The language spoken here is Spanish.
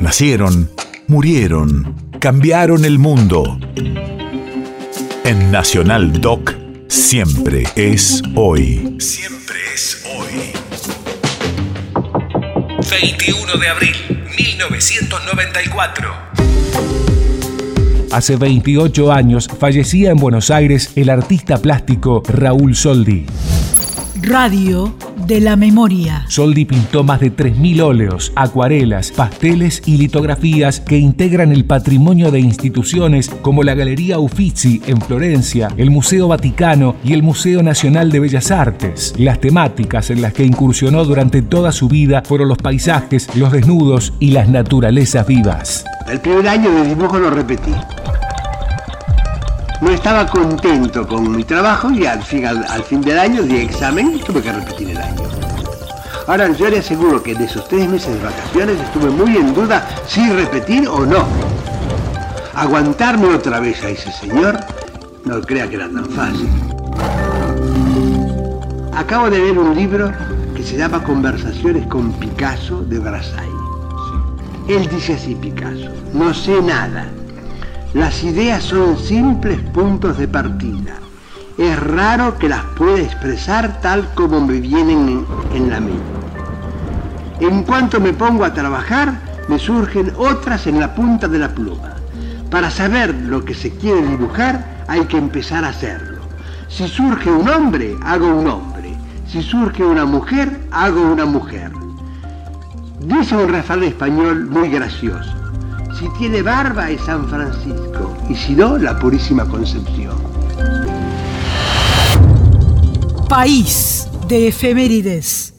Nacieron, murieron, cambiaron el mundo. En Nacional Doc, siempre es hoy. Siempre es hoy. 21 de abril, 1994. Hace 28 años fallecía en Buenos Aires el artista plástico Raúl Soldi. Radio de la memoria. Soldi pintó más de 3.000 óleos, acuarelas, pasteles y litografías que integran el patrimonio de instituciones como la Galería Uffizi en Florencia, el Museo Vaticano y el Museo Nacional de Bellas Artes. Las temáticas en las que incursionó durante toda su vida fueron los paisajes, los desnudos y las naturalezas vivas. El primer año de dibujo lo repetí no estaba contento con mi trabajo y al fin, al, fin del año di examen y tuve que repetir el año. Ahora yo le aseguro que de esos tres meses de vacaciones estuve muy en duda si repetir o no. Aguantarme otra vez a ese señor, no crea que era tan fácil. Acabo de leer un libro que se llama Conversaciones con Picasso de Brassai. Él dice así Picasso, no sé nada, las ideas son simples puntos de partida. Es raro que las pueda expresar tal como me vienen en, la mente. En cuanto me pongo a trabajar, me surgen otras en la punta de la pluma. Para saber lo que se quiere dibujar, hay que empezar a hacerlo. Si surge un hombre, hago un hombre. Si surge una mujer, hago una mujer. Dice un refrán español muy gracioso. Si tiene barba es San Francisco y si no, la Purísima Concepción. País de efemérides.